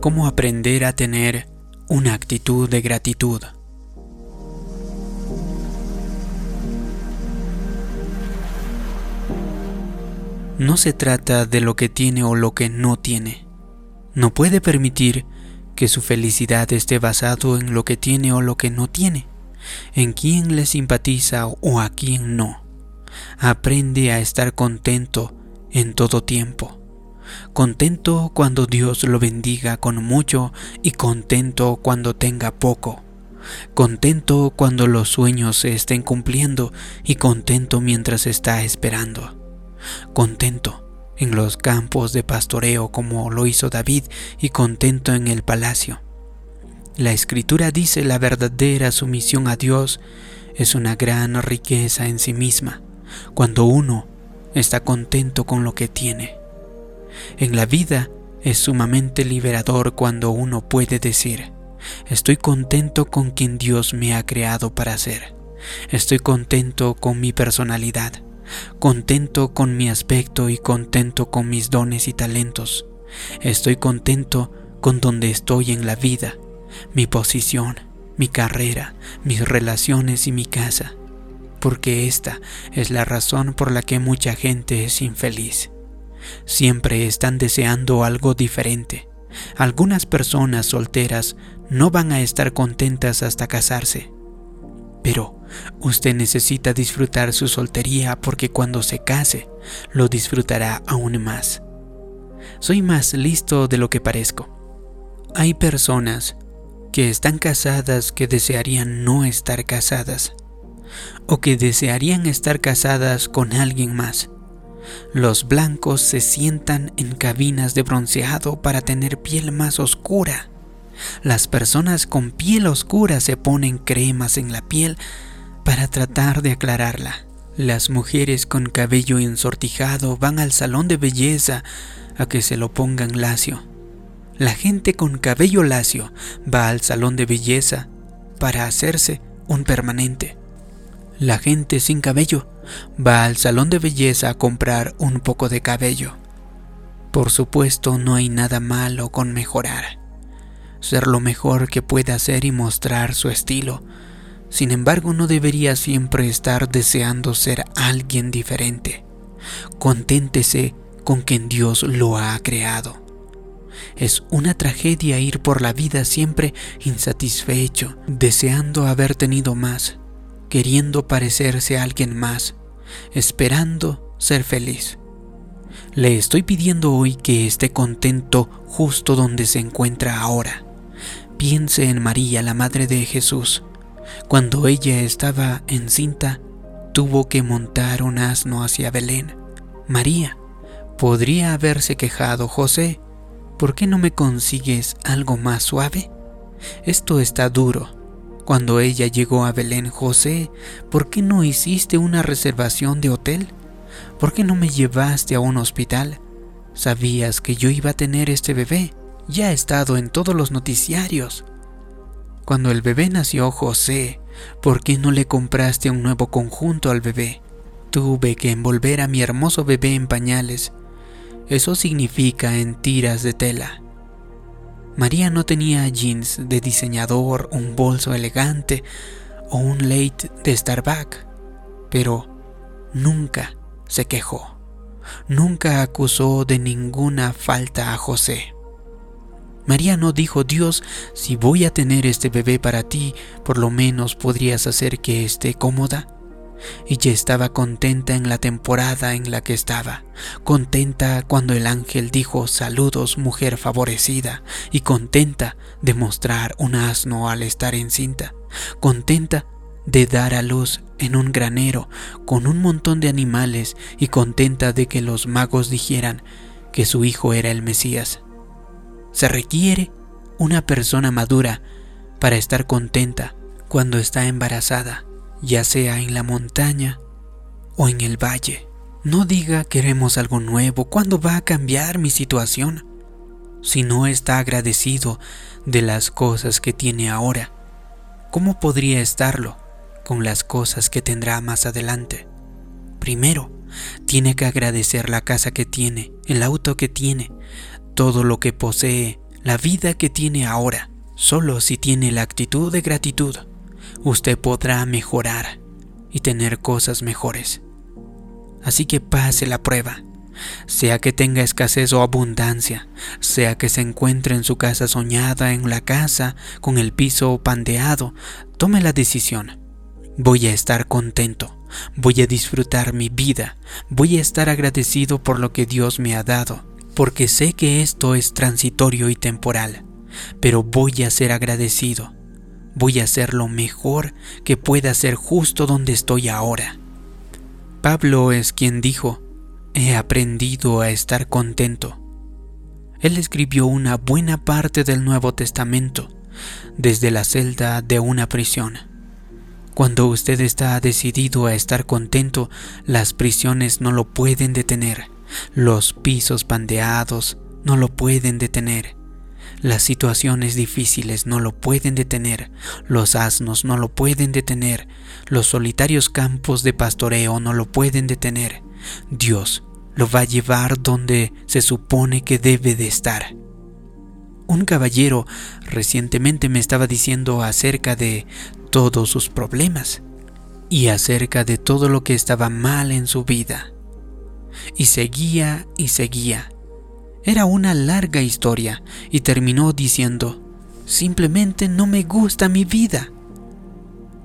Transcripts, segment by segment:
cómo aprender a tener una actitud de gratitud. No se trata de lo que tiene o lo que no tiene. No puede permitir que su felicidad esté basado en lo que tiene o lo que no tiene, en quién le simpatiza o a quién no. Aprende a estar contento en todo tiempo. Contento cuando Dios lo bendiga con mucho y contento cuando tenga poco. Contento cuando los sueños se estén cumpliendo y contento mientras está esperando. Contento en los campos de pastoreo como lo hizo David y contento en el palacio. La escritura dice la verdadera sumisión a Dios es una gran riqueza en sí misma, cuando uno está contento con lo que tiene. En la vida es sumamente liberador cuando uno puede decir, estoy contento con quien Dios me ha creado para ser. Estoy contento con mi personalidad, contento con mi aspecto y contento con mis dones y talentos. Estoy contento con donde estoy en la vida, mi posición, mi carrera, mis relaciones y mi casa, porque esta es la razón por la que mucha gente es infeliz. Siempre están deseando algo diferente. Algunas personas solteras no van a estar contentas hasta casarse. Pero usted necesita disfrutar su soltería porque cuando se case lo disfrutará aún más. Soy más listo de lo que parezco. Hay personas que están casadas que desearían no estar casadas o que desearían estar casadas con alguien más los blancos se sientan en cabinas de bronceado para tener piel más oscura. Las personas con piel oscura se ponen cremas en la piel para tratar de aclararla. Las mujeres con cabello ensortijado van al salón de belleza a que se lo pongan lacio. La gente con cabello lacio va al salón de belleza para hacerse un permanente. La gente sin cabello va al salón de belleza a comprar un poco de cabello. Por supuesto, no hay nada malo con mejorar. Ser lo mejor que pueda hacer y mostrar su estilo. Sin embargo, no debería siempre estar deseando ser alguien diferente. Conténtese con quien Dios lo ha creado. Es una tragedia ir por la vida siempre insatisfecho, deseando haber tenido más queriendo parecerse a alguien más, esperando ser feliz. Le estoy pidiendo hoy que esté contento justo donde se encuentra ahora. Piense en María, la Madre de Jesús. Cuando ella estaba encinta, tuvo que montar un asno hacia Belén. María, podría haberse quejado, José, ¿por qué no me consigues algo más suave? Esto está duro cuando ella llegó a Belén, José, ¿por qué no hiciste una reservación de hotel? ¿Por qué no me llevaste a un hospital? Sabías que yo iba a tener este bebé. Ya ha estado en todos los noticiarios. Cuando el bebé nació, José, ¿por qué no le compraste un nuevo conjunto al bebé? Tuve que envolver a mi hermoso bebé en pañales. Eso significa en tiras de tela. María no tenía jeans de diseñador, un bolso elegante o un late de Starbucks, pero nunca se quejó, nunca acusó de ninguna falta a José. María no dijo, Dios, si voy a tener este bebé para ti, por lo menos podrías hacer que esté cómoda ya estaba contenta en la temporada en la que estaba, contenta cuando el ángel dijo saludos mujer favorecida y contenta de mostrar un asno al estar encinta, contenta de dar a luz en un granero con un montón de animales y contenta de que los magos dijeran que su hijo era el Mesías. Se requiere una persona madura para estar contenta cuando está embarazada ya sea en la montaña o en el valle. No diga queremos algo nuevo, ¿cuándo va a cambiar mi situación? Si no está agradecido de las cosas que tiene ahora, ¿cómo podría estarlo con las cosas que tendrá más adelante? Primero, tiene que agradecer la casa que tiene, el auto que tiene, todo lo que posee, la vida que tiene ahora. Solo si tiene la actitud de gratitud, usted podrá mejorar y tener cosas mejores. Así que pase la prueba, sea que tenga escasez o abundancia, sea que se encuentre en su casa soñada, en la casa, con el piso pandeado, tome la decisión. Voy a estar contento, voy a disfrutar mi vida, voy a estar agradecido por lo que Dios me ha dado, porque sé que esto es transitorio y temporal, pero voy a ser agradecido, voy a hacer lo mejor que pueda ser justo donde estoy ahora. Pablo es quien dijo, he aprendido a estar contento. Él escribió una buena parte del Nuevo Testamento desde la celda de una prisión. Cuando usted está decidido a estar contento, las prisiones no lo pueden detener, los pisos pandeados no lo pueden detener, las situaciones difíciles no lo pueden detener, los asnos no lo pueden detener, los solitarios campos de pastoreo no lo pueden detener. Dios lo va a llevar donde se supone que debe de estar. Un caballero recientemente me estaba diciendo acerca de todos sus problemas y acerca de todo lo que estaba mal en su vida. Y seguía y seguía era una larga historia y terminó diciendo, simplemente no me gusta mi vida.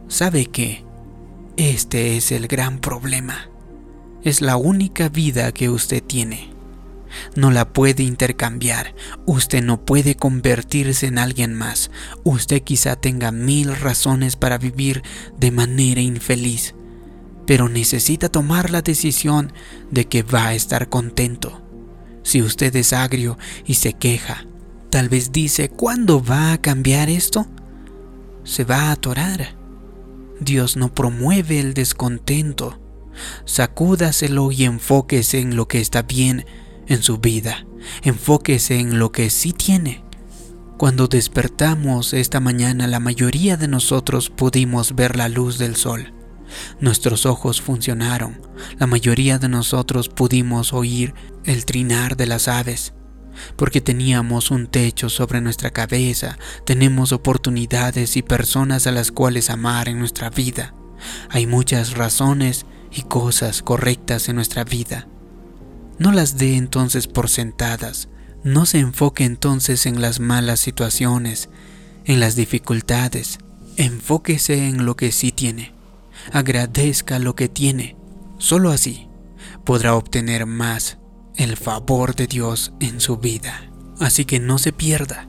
¿Sabe qué? Este es el gran problema. Es la única vida que usted tiene. No la puede intercambiar. Usted no puede convertirse en alguien más. Usted quizá tenga mil razones para vivir de manera infeliz, pero necesita tomar la decisión de que va a estar contento si usted es agrio y se queja, tal vez dice, ¿cuándo va a cambiar esto? Se va a atorar. Dios no promueve el descontento. Sacúdaselo y enfóquese en lo que está bien en su vida. Enfóquese en lo que sí tiene. Cuando despertamos esta mañana, la mayoría de nosotros pudimos ver la luz del sol. Nuestros ojos funcionaron. La mayoría de nosotros pudimos oír el trinar de las aves. Porque teníamos un techo sobre nuestra cabeza, tenemos oportunidades y personas a las cuales amar en nuestra vida. Hay muchas razones y cosas correctas en nuestra vida. No las dé entonces por sentadas. No se enfoque entonces en las malas situaciones, en las dificultades. Enfóquese en lo que sí tiene agradezca lo que tiene. Solo así podrá obtener más el favor de Dios en su vida. Así que no se pierda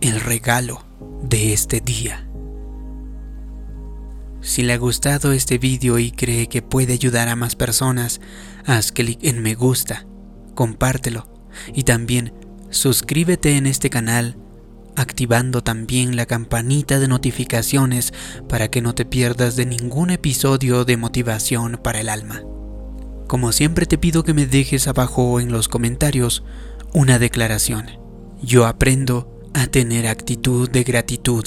el regalo de este día. Si le ha gustado este vídeo y cree que puede ayudar a más personas, haz clic en me gusta, compártelo y también suscríbete en este canal activando también la campanita de notificaciones para que no te pierdas de ningún episodio de motivación para el alma. Como siempre te pido que me dejes abajo en los comentarios una declaración. Yo aprendo a tener actitud de gratitud.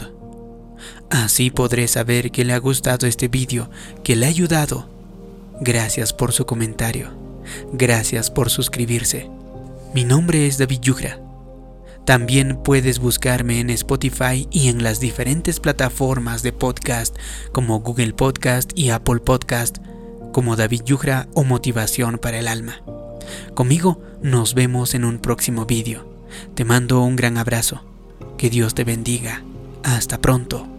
Así podré saber que le ha gustado este vídeo, que le ha ayudado. Gracias por su comentario. Gracias por suscribirse. Mi nombre es David Yugra también puedes buscarme en Spotify y en las diferentes plataformas de podcast como Google Podcast y Apple Podcast como David Yugra o Motivación para el Alma. Conmigo nos vemos en un próximo vídeo. Te mando un gran abrazo. Que Dios te bendiga. Hasta pronto.